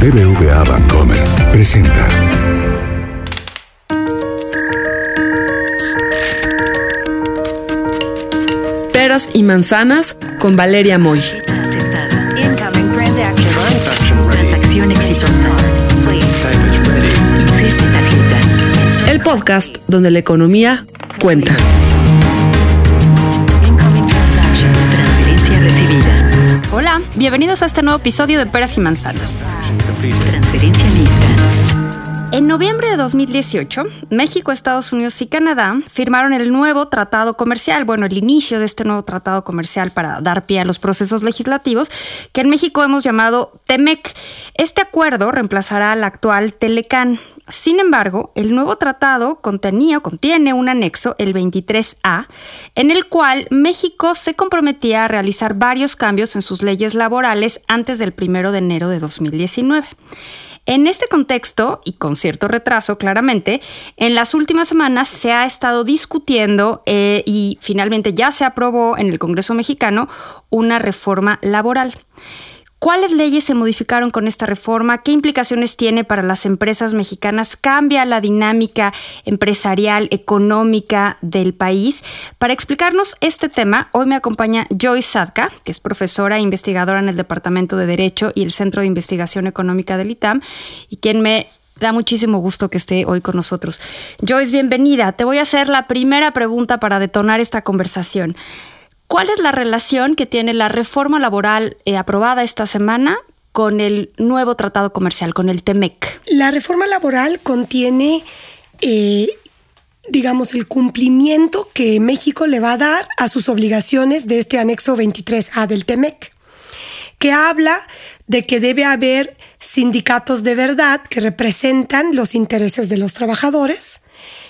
BBVA Bancomer presenta. Peras y manzanas con Valeria Moy. Transacción exitosa. El podcast donde la economía cuenta. Hola, bienvenidos a este nuevo episodio de Peras y Manzanas. Transferencia lista. En noviembre de 2018, México, Estados Unidos y Canadá firmaron el nuevo tratado comercial, bueno, el inicio de este nuevo tratado comercial para dar pie a los procesos legislativos, que en México hemos llamado TEMEC. Este acuerdo reemplazará al actual Telecan. Sin embargo, el nuevo tratado contenía o contiene un anexo, el 23A, en el cual México se comprometía a realizar varios cambios en sus leyes laborales antes del 1 de enero de 2019. En este contexto, y con cierto retraso claramente, en las últimas semanas se ha estado discutiendo eh, y finalmente ya se aprobó en el Congreso mexicano una reforma laboral. ¿Cuáles leyes se modificaron con esta reforma? ¿Qué implicaciones tiene para las empresas mexicanas? ¿Cambia la dinámica empresarial, económica del país? Para explicarnos este tema, hoy me acompaña Joyce Sadka, que es profesora e investigadora en el Departamento de Derecho y el Centro de Investigación Económica del ITAM, y quien me da muchísimo gusto que esté hoy con nosotros. Joyce, bienvenida. Te voy a hacer la primera pregunta para detonar esta conversación. ¿Cuál es la relación que tiene la reforma laboral eh, aprobada esta semana con el nuevo tratado comercial, con el TEMEC? La reforma laboral contiene, eh, digamos, el cumplimiento que México le va a dar a sus obligaciones de este anexo 23A del TEMEC, que habla de que debe haber sindicatos de verdad que representan los intereses de los trabajadores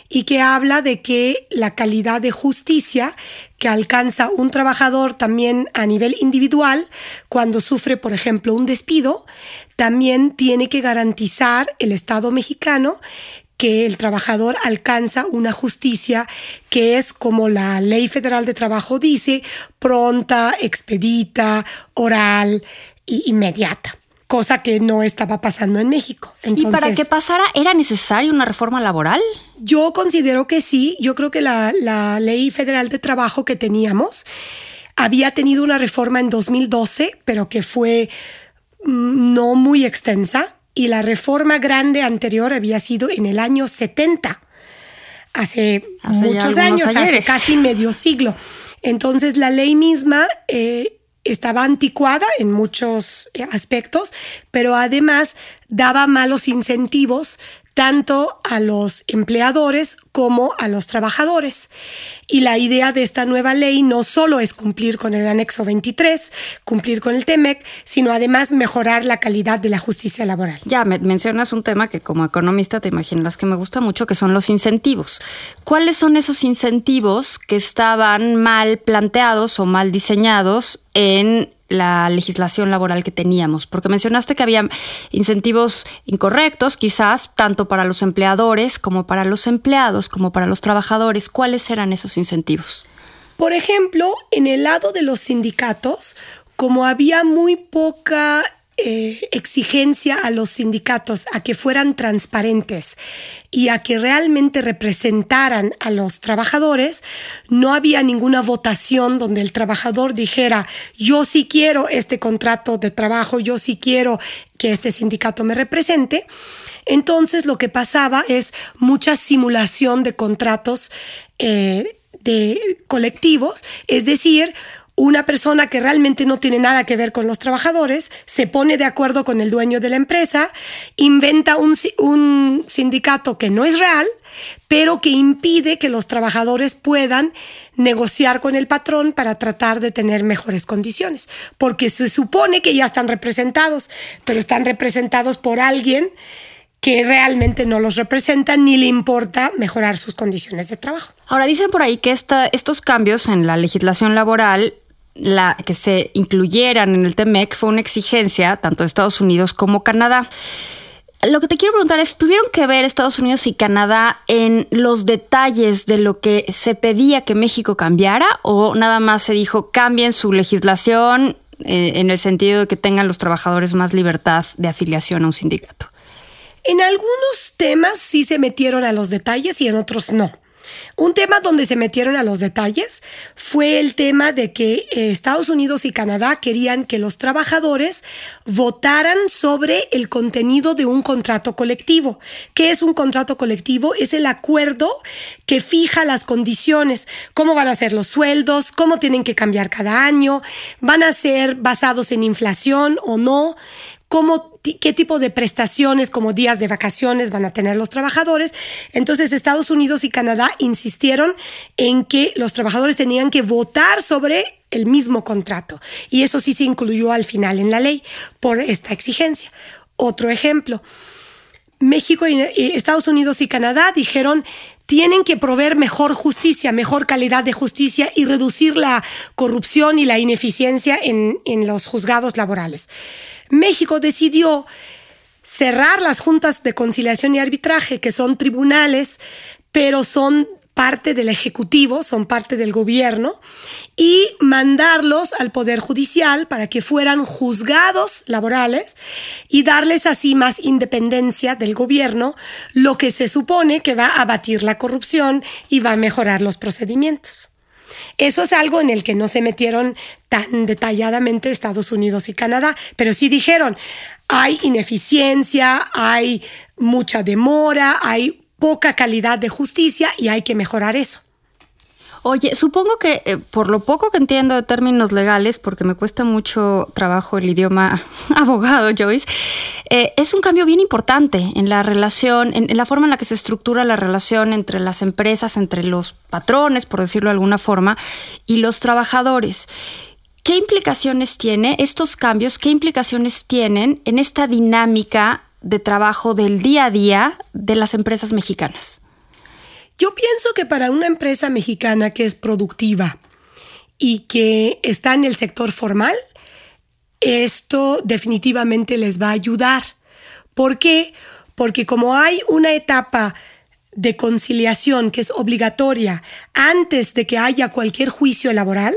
y que habla de que la calidad de justicia que alcanza un trabajador también a nivel individual cuando sufre, por ejemplo, un despido, también tiene que garantizar el Estado mexicano que el trabajador alcanza una justicia que es como la ley federal de trabajo dice, pronta, expedita, oral e inmediata cosa que no estaba pasando en México. ¿Y para que pasara era necesaria una reforma laboral? Yo considero que sí. Yo creo que la, la ley federal de trabajo que teníamos había tenido una reforma en 2012, pero que fue mm, no muy extensa. Y la reforma grande anterior había sido en el año 70, hace, muchos años, hace casi medio siglo. Entonces la ley misma eh, estaba anticuada en muchos eh, aspectos, pero además daba malos incentivos tanto a los empleadores como a los trabajadores. Y la idea de esta nueva ley no solo es cumplir con el anexo 23, cumplir con el TEMEC, sino además mejorar la calidad de la justicia laboral. Ya me mencionas un tema que como economista te imaginas que me gusta mucho, que son los incentivos. ¿Cuáles son esos incentivos que estaban mal planteados o mal diseñados en la legislación laboral que teníamos, porque mencionaste que había incentivos incorrectos, quizás, tanto para los empleadores como para los empleados, como para los trabajadores. ¿Cuáles eran esos incentivos? Por ejemplo, en el lado de los sindicatos, como había muy poca eh, exigencia a los sindicatos a que fueran transparentes y a que realmente representaran a los trabajadores, no había ninguna votación donde el trabajador dijera, yo sí quiero este contrato de trabajo, yo sí quiero que este sindicato me represente. Entonces lo que pasaba es mucha simulación de contratos eh, de colectivos, es decir, una persona que realmente no tiene nada que ver con los trabajadores se pone de acuerdo con el dueño de la empresa, inventa un, sindicato que no es real, pero que impide que los trabajadores puedan negociar con el patrón para tratar de tener mejores condiciones, porque se supone que ya están representados, pero están representados por alguien que realmente no los representa ni le importa mejorar sus condiciones de trabajo. Ahora dicen por ahí que estos cambios en la legislación laboral la, que se incluyeran en el TEMEC fue una exigencia tanto de Estados Unidos como Canadá. Lo que te quiero preguntar es, ¿tuvieron que ver Estados Unidos y Canadá en los detalles de lo que se pedía que México cambiara o nada más se dijo cambien su legislación eh, en el sentido de que tengan los trabajadores más libertad de afiliación a un sindicato. En algunos temas sí se metieron a los detalles y en otros no. Un tema donde se metieron a los detalles fue el tema de que eh, Estados Unidos y Canadá querían que los trabajadores votaran sobre el contenido de un contrato colectivo. ¿Qué es un contrato colectivo? Es el acuerdo que fija las condiciones, cómo van a ser los sueldos, cómo tienen que cambiar cada año, van a ser basados en inflación o no qué tipo de prestaciones como días de vacaciones van a tener los trabajadores. Entonces Estados Unidos y Canadá insistieron en que los trabajadores tenían que votar sobre el mismo contrato. Y eso sí se incluyó al final en la ley por esta exigencia. Otro ejemplo. México y Estados Unidos y Canadá dijeron tienen que proveer mejor justicia, mejor calidad de justicia y reducir la corrupción y la ineficiencia en, en los juzgados laborales. México decidió cerrar las juntas de conciliación y arbitraje, que son tribunales, pero son parte del Ejecutivo, son parte del gobierno, y mandarlos al Poder Judicial para que fueran juzgados laborales y darles así más independencia del gobierno, lo que se supone que va a abatir la corrupción y va a mejorar los procedimientos. Eso es algo en el que no se metieron tan detalladamente Estados Unidos y Canadá, pero sí dijeron, hay ineficiencia, hay mucha demora, hay poca calidad de justicia y hay que mejorar eso. Oye, supongo que eh, por lo poco que entiendo de términos legales, porque me cuesta mucho trabajo el idioma abogado, Joyce, eh, es un cambio bien importante en la relación, en, la forma en la que se estructura la relación entre las empresas, entre los patrones, por decirlo de alguna forma, y los trabajadores. ¿Qué implicaciones tiene estos cambios? ¿Qué implicaciones tienen en esta dinámica de trabajo del día a día de las empresas mexicanas? Yo pienso que para una empresa mexicana que es productiva y que está en el sector formal, esto definitivamente les va a ayudar. ¿Por qué? Porque como hay una etapa de conciliación que es obligatoria antes de que haya cualquier juicio laboral,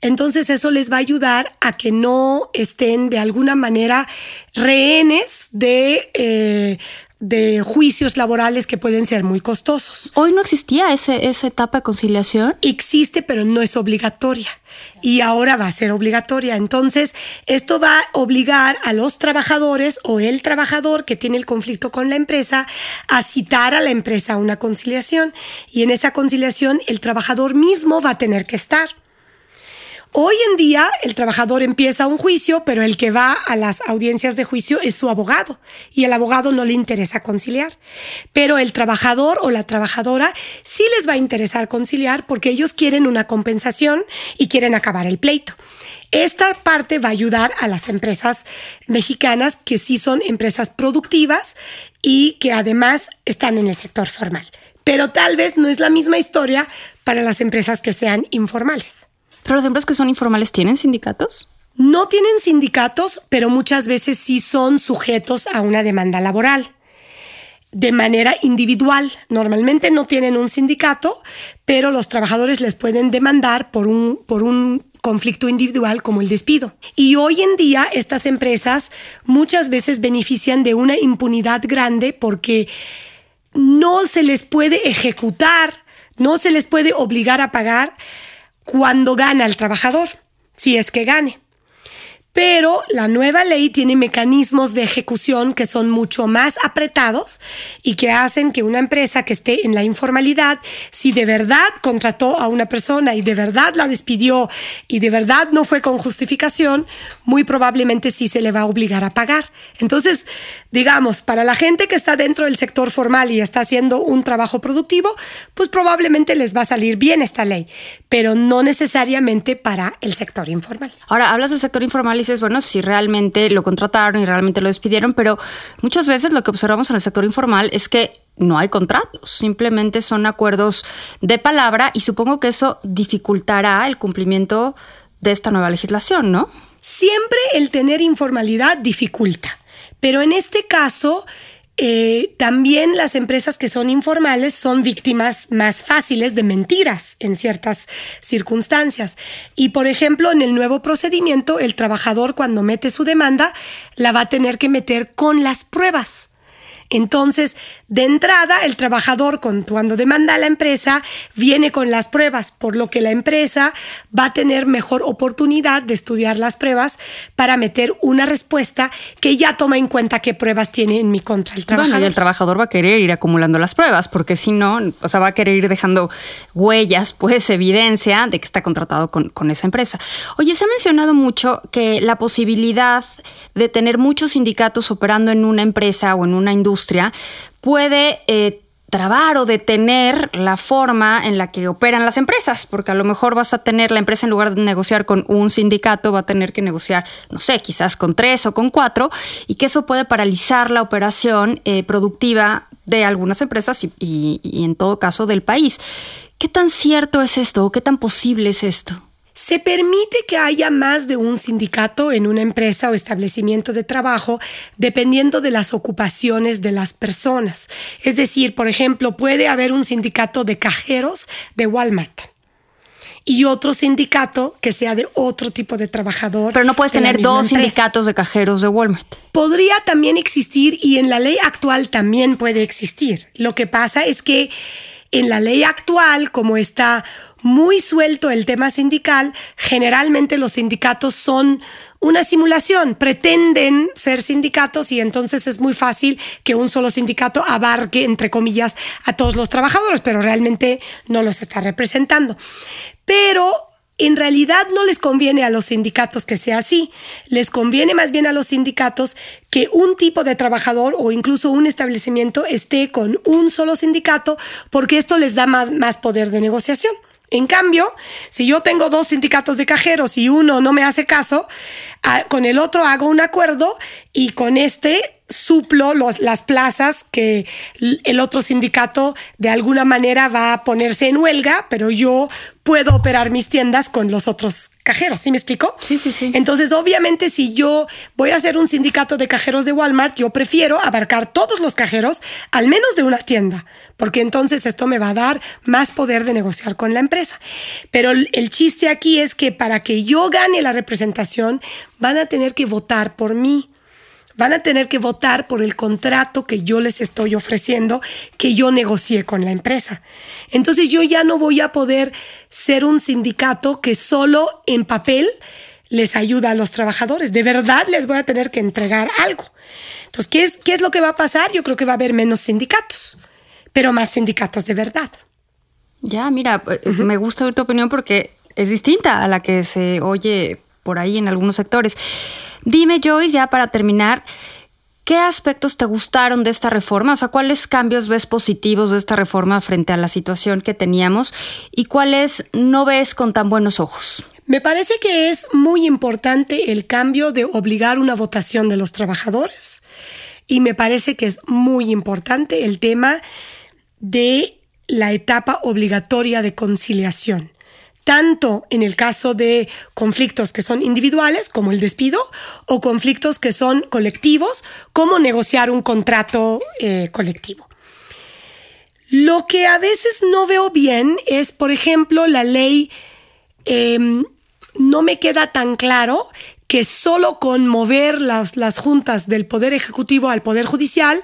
entonces eso les va a ayudar a que no estén de alguna manera rehenes de eh, de juicios laborales que pueden ser muy costosos. Hoy no existía ese, esa etapa de conciliación. Existe, pero no es obligatoria. Y ahora va a ser obligatoria. Entonces, esto va a obligar a los trabajadores o el trabajador que tiene el conflicto con la empresa a citar a la empresa a una conciliación. Y en esa conciliación, el trabajador mismo va a tener que estar. Hoy en día el trabajador empieza un juicio, pero el que va a las audiencias de juicio es su abogado y el abogado no le interesa conciliar. Pero el trabajador o la trabajadora sí les va a interesar conciliar porque ellos quieren una compensación y quieren acabar el pleito. Esta parte va a ayudar a las empresas mexicanas que sí son empresas productivas y que además están en el sector formal. Pero tal vez no es la misma historia para las empresas que sean informales. ¿Pero las empresas que son informales tienen sindicatos? No tienen sindicatos, pero muchas veces sí son sujetos a una demanda laboral de manera individual. Normalmente no tienen un sindicato, pero los trabajadores les pueden demandar por un, por un conflicto individual como el despido. Y hoy en día estas empresas muchas veces benefician de una impunidad grande porque no se les puede ejecutar, no se les puede obligar a pagar cuando gana el trabajador, si es que gane. Pero la nueva ley tiene mecanismos de ejecución que son mucho más apretados y que hacen que una empresa que esté en la informalidad, si de verdad contrató a una persona y de verdad la despidió y de verdad no fue con justificación, muy probablemente sí se le va a obligar a pagar. Entonces, digamos, para la gente que está dentro del sector formal y está haciendo un trabajo productivo, pues probablemente les va a salir bien esta ley, pero no necesariamente para el sector informal. Ahora, hablas del sector informal y bueno, si realmente lo contrataron y realmente lo despidieron, pero muchas veces lo que observamos en el sector informal es que no hay contratos, simplemente son acuerdos de palabra y supongo que eso dificultará el cumplimiento de esta nueva legislación, ¿no? Siempre el tener informalidad dificulta. Pero en este caso, eh, también las empresas que son informales son víctimas más fáciles de mentiras en ciertas circunstancias. Y por ejemplo, en el nuevo procedimiento, el trabajador cuando mete su demanda la va a tener que meter con las pruebas. Entonces, de entrada, el trabajador, cuando demanda a la empresa, viene con las pruebas, por lo que la empresa va a tener mejor oportunidad de estudiar las pruebas para meter una respuesta que ya toma en cuenta qué pruebas tiene en mi contra el trabajador. Bueno, y el trabajador va a querer ir acumulando las pruebas, porque si no, o sea, va a querer ir dejando huellas, pues evidencia de que está contratado con, con esa empresa. Oye, se ha mencionado mucho que la posibilidad de tener muchos sindicatos operando en una empresa o en una industria puede eh, trabar o detener la forma en la que operan las empresas, porque a lo mejor vas a tener la empresa en lugar de negociar con un sindicato, va a tener que negociar, no sé, quizás con tres o con cuatro, y que eso puede paralizar la operación eh, productiva de algunas empresas y en todo caso del país. ¿Qué tan cierto es esto o qué tan posible es esto? Se permite que haya más de un sindicato en una empresa o establecimiento de trabajo dependiendo de las ocupaciones de las personas. Es decir, por ejemplo, puede haber un sindicato de cajeros de Walmart y otro sindicato que sea de otro tipo de trabajador. Pero no puedes tener dos sindicatos de cajeros de Walmart. Podría también existir y en la ley actual también puede existir. Lo que pasa es que en la ley actual, como está muy suelto el tema sindical, generalmente los sindicatos son una simulación, pretenden ser sindicatos y entonces es muy fácil que un solo sindicato abarque, entre comillas, a todos los trabajadores, pero realmente no los está representando. Pero en realidad no les conviene a los sindicatos que sea así. Les conviene más bien a los sindicatos que un tipo de trabajador o incluso un establecimiento esté con un solo sindicato porque esto les da más, poder de negociación. En cambio, si yo tengo dos sindicatos de cajeros y uno no me hace caso, con el otro hago un acuerdo y con este suplo las plazas que el otro sindicato de alguna manera va a ponerse en huelga, pero yo puedo operar mis tiendas con los otros cajeros, ¿sí me explico? Sí, sí, sí. Entonces, obviamente, si yo voy a hacer un sindicato de cajeros de Walmart, yo prefiero abarcar todos los cajeros, al menos de una tienda, porque entonces esto me va a dar más poder de negociar con la empresa. Pero el chiste aquí es que para que yo gane la representación, van a tener que votar por mí van a tener que votar por el contrato que yo les estoy ofreciendo, que yo negocié con la empresa. Entonces yo ya no voy a poder ser un sindicato que solo en papel les ayuda a los trabajadores. De verdad les voy a tener que entregar algo. Entonces, ¿qué es, qué es lo que va a pasar? Yo creo que va a haber menos sindicatos, pero más sindicatos de verdad. Ya, mira, eh, me gusta oír tu opinión porque es distinta a la que se oye por ahí en algunos sectores. Dime, Joyce, ya para terminar, ¿qué aspectos te gustaron de esta reforma? O sea, ¿cuáles cambios ves positivos de esta reforma frente a la situación que teníamos y cuáles no ves con tan buenos ojos? Me parece que es muy importante el cambio de obligar una votación de los trabajadores y me parece que es muy importante el tema de la etapa obligatoria de conciliación tanto en el caso de conflictos que son individuales, como el despido, o conflictos que son colectivos, como negociar un contrato eh, colectivo. Lo que a veces no veo bien es, por ejemplo, la ley, em, no me queda tan claro que solo con mover las, las juntas del Poder Ejecutivo al Poder Judicial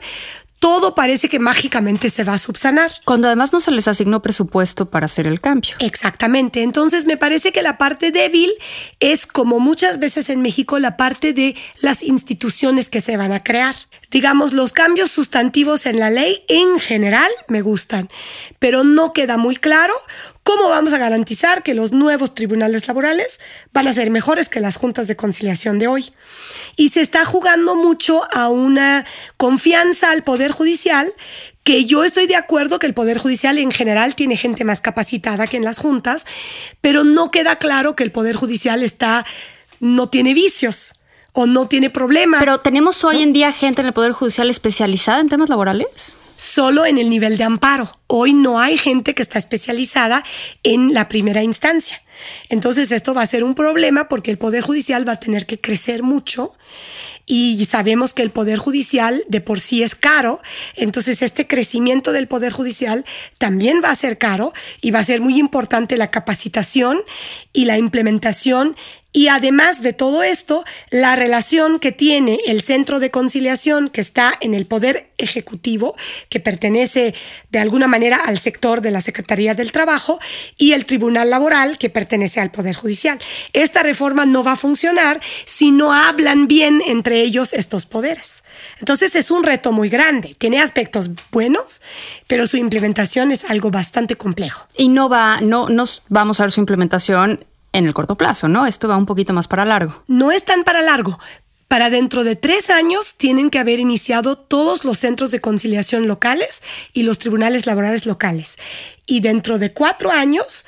todo parece que mágicamente se va a subsanar. Cuando además no se les asignó presupuesto para hacer el cambio. Exactamente. Entonces me parece que la parte débil es, como muchas veces en México, la parte de las instituciones que se van a crear. Digamos, los cambios sustantivos en la ley en general me gustan, pero no queda muy claro ¿Cómo vamos a garantizar que los nuevos tribunales laborales van a ser mejores que las juntas de conciliación de hoy? Y se está jugando mucho a una confianza al Poder Judicial que yo estoy de acuerdo que el Poder Judicial en general tiene gente más capacitada que en las juntas, pero no queda claro que el Poder Judicial está, no tiene vicios o no tiene problemas. Pero tenemos hoy en día gente en el Poder Judicial especializada en temas laborales solo en el nivel de amparo. Hoy no hay gente que está especializada en la primera instancia. Entonces esto va a ser un problema porque el Poder Judicial va a tener que crecer mucho y sabemos que el Poder Judicial de por sí es caro, entonces este crecimiento del Poder Judicial también va a ser caro y va a ser muy importante la capacitación y la implementación y además de todo esto, la relación que tiene el centro de conciliación que está en el Poder Ejecutivo, que pertenece de alguna manera al sector de la Secretaría del Trabajo, y el Tribunal Laboral, que pertenece al Poder Judicial. Esta reforma no va a funcionar si no hablan bien entre ellos estos poderes. Entonces es un reto muy grande. Tiene aspectos buenos, pero su implementación es algo bastante complejo. Y no va, no nos vamos a ver su implementación en el corto plazo, ¿no? Esto va un poquito más para largo. No es tan para largo. Para dentro de tres años tienen que haber iniciado todos los centros de conciliación locales y los tribunales laborales locales. Y dentro de cuatro años,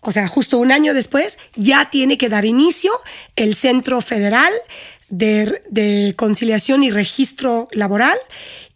o sea, justo un año después, ya tiene que dar inicio el Centro Federal de, Conciliación y Registro Laboral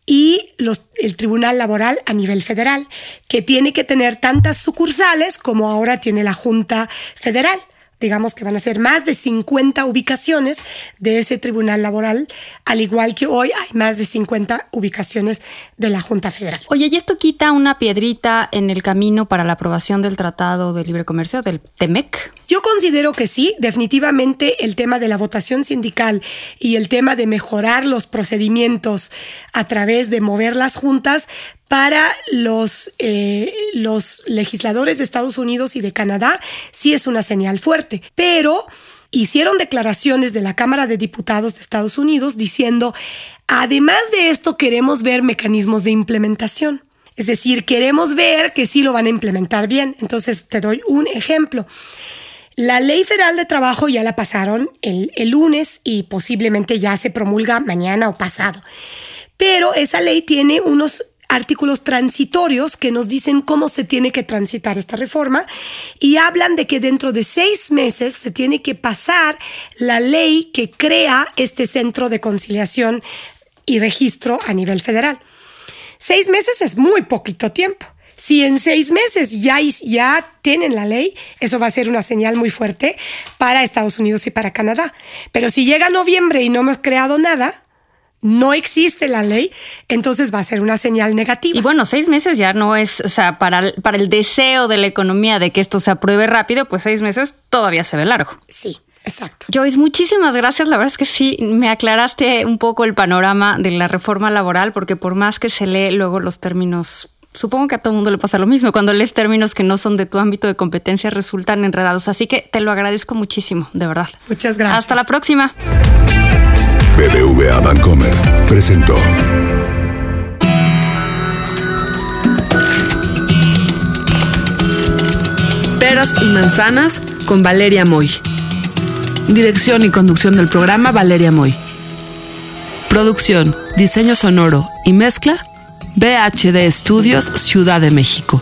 y los, el Tribunal Laboral a nivel federal, que tiene que tener tantas sucursales como ahora tiene la Junta Federal digamos que van a ser más de 50 ubicaciones de ese tribunal laboral, al igual que hoy hay más de 50 ubicaciones de la Junta Federal. Oye, ¿y esto quita una piedrita en el camino para la aprobación del Tratado de Libre Comercio, del TEMEC? Yo considero que sí, definitivamente el tema de la votación sindical y el tema de mejorar los procedimientos a través de mover las juntas para los, eh, los legisladores de Estados Unidos y de Canadá sí es una señal fuerte, pero hicieron declaraciones de la Cámara de Diputados de Estados Unidos diciendo, además de esto queremos ver mecanismos de implementación. Es decir, queremos ver que sí lo van a implementar bien. Entonces, te doy un ejemplo. La ley federal de trabajo ya la pasaron el, el lunes y posiblemente ya se promulga mañana o pasado. Pero esa ley tiene unos artículos transitorios que nos dicen cómo se tiene que transitar esta reforma y hablan de que dentro de seis meses se tiene que pasar la ley que crea este centro de conciliación y registro a nivel federal. Seis meses es muy poquito tiempo. Si en seis meses ya, ya tienen la ley, eso va a ser una señal muy fuerte para Estados Unidos y para Canadá. Pero si llega noviembre y no hemos creado nada, no existe la ley, entonces va a ser una señal negativa. Y bueno, seis meses ya no es, o sea, para, para el deseo de la economía de que esto se apruebe rápido, pues seis meses todavía se ve largo. Sí. Exacto. Joyce, muchísimas gracias. La verdad es que sí, me aclaraste un poco el panorama de la reforma laboral, porque por más que se lee luego los términos supongo que a todo el mundo le pasa lo mismo. Cuando lees términos que no son de tu ámbito de competencia resultan enredados. Así que te lo agradezco muchísimo, de verdad. Muchas gracias. Hasta la próxima. BBVA Bancomer presentó. Peras y manzanas con Valeria Moy. Dirección y conducción del programa Valeria Moy. Producción, diseño sonoro y mezcla BHD Estudios Ciudad de México.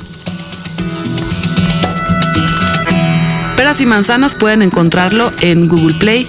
Peras y manzanas pueden encontrarlo en Google Play,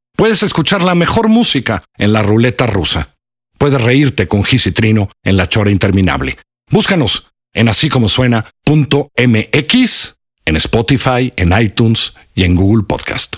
Puedes escuchar la mejor música en la ruleta rusa. Puedes reírte con Gis y Trino en la chora interminable. Búscanos en así como suena.mx, en Spotify, en iTunes y en Google Podcast.